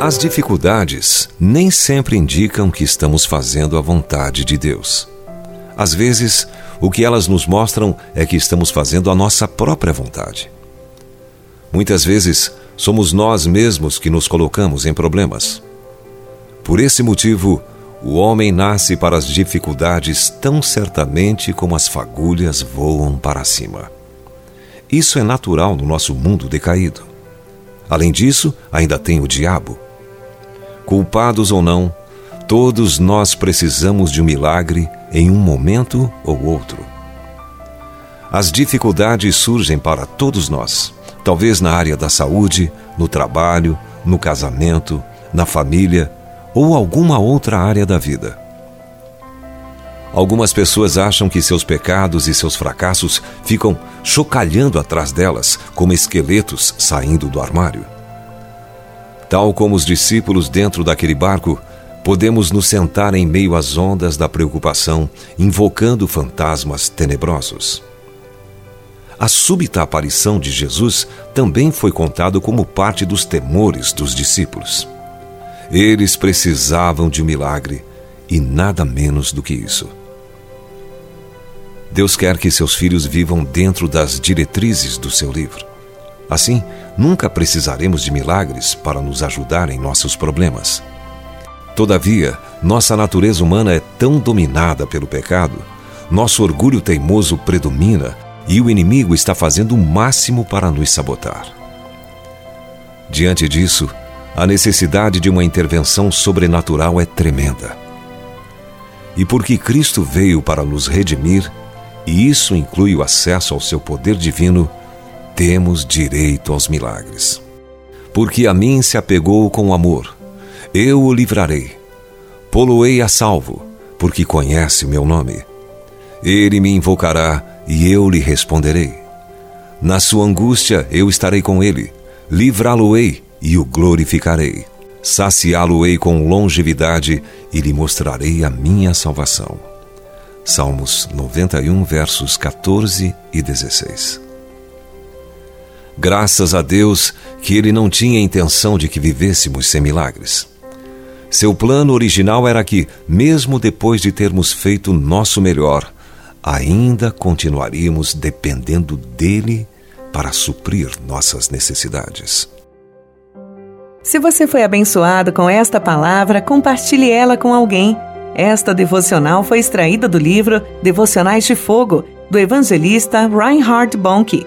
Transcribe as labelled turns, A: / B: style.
A: As dificuldades nem sempre indicam que estamos fazendo a vontade de Deus. Às vezes, o que elas nos mostram é que estamos fazendo a nossa própria vontade. Muitas vezes, somos nós mesmos que nos colocamos em problemas. Por esse motivo, o homem nasce para as dificuldades tão certamente como as fagulhas voam para cima. Isso é natural no nosso mundo decaído. Além disso, ainda tem o diabo Culpados ou não, todos nós precisamos de um milagre em um momento ou outro. As dificuldades surgem para todos nós, talvez na área da saúde, no trabalho, no casamento, na família ou alguma outra área da vida. Algumas pessoas acham que seus pecados e seus fracassos ficam chocalhando atrás delas como esqueletos saindo do armário. Tal como os discípulos dentro daquele barco, podemos nos sentar em meio às ondas da preocupação, invocando fantasmas tenebrosos. A súbita aparição de Jesus também foi contado como parte dos temores dos discípulos. Eles precisavam de um milagre e nada menos do que isso. Deus quer que seus filhos vivam dentro das diretrizes do seu livro. Assim, nunca precisaremos de milagres para nos ajudar em nossos problemas. Todavia, nossa natureza humana é tão dominada pelo pecado, nosso orgulho teimoso predomina e o inimigo está fazendo o máximo para nos sabotar. Diante disso, a necessidade de uma intervenção sobrenatural é tremenda. E porque Cristo veio para nos redimir, e isso inclui o acesso ao seu poder divino, temos direito aos milagres. Porque a mim se apegou com amor, eu o livrarei. Poloei a salvo, porque conhece o meu nome. Ele me invocará e eu lhe responderei. Na sua angústia eu estarei com ele, livrá-lo-ei e o glorificarei. Saciá-lo-ei com longevidade e lhe mostrarei a minha salvação. Salmos 91, versos 14 e 16. Graças a Deus que ele não tinha intenção de que vivêssemos sem milagres. Seu plano original era que, mesmo depois de termos feito nosso melhor, ainda continuaríamos dependendo dele para suprir nossas necessidades.
B: Se você foi abençoado com esta palavra, compartilhe ela com alguém. Esta devocional foi extraída do livro Devocionais de Fogo, do evangelista Reinhard Bonnke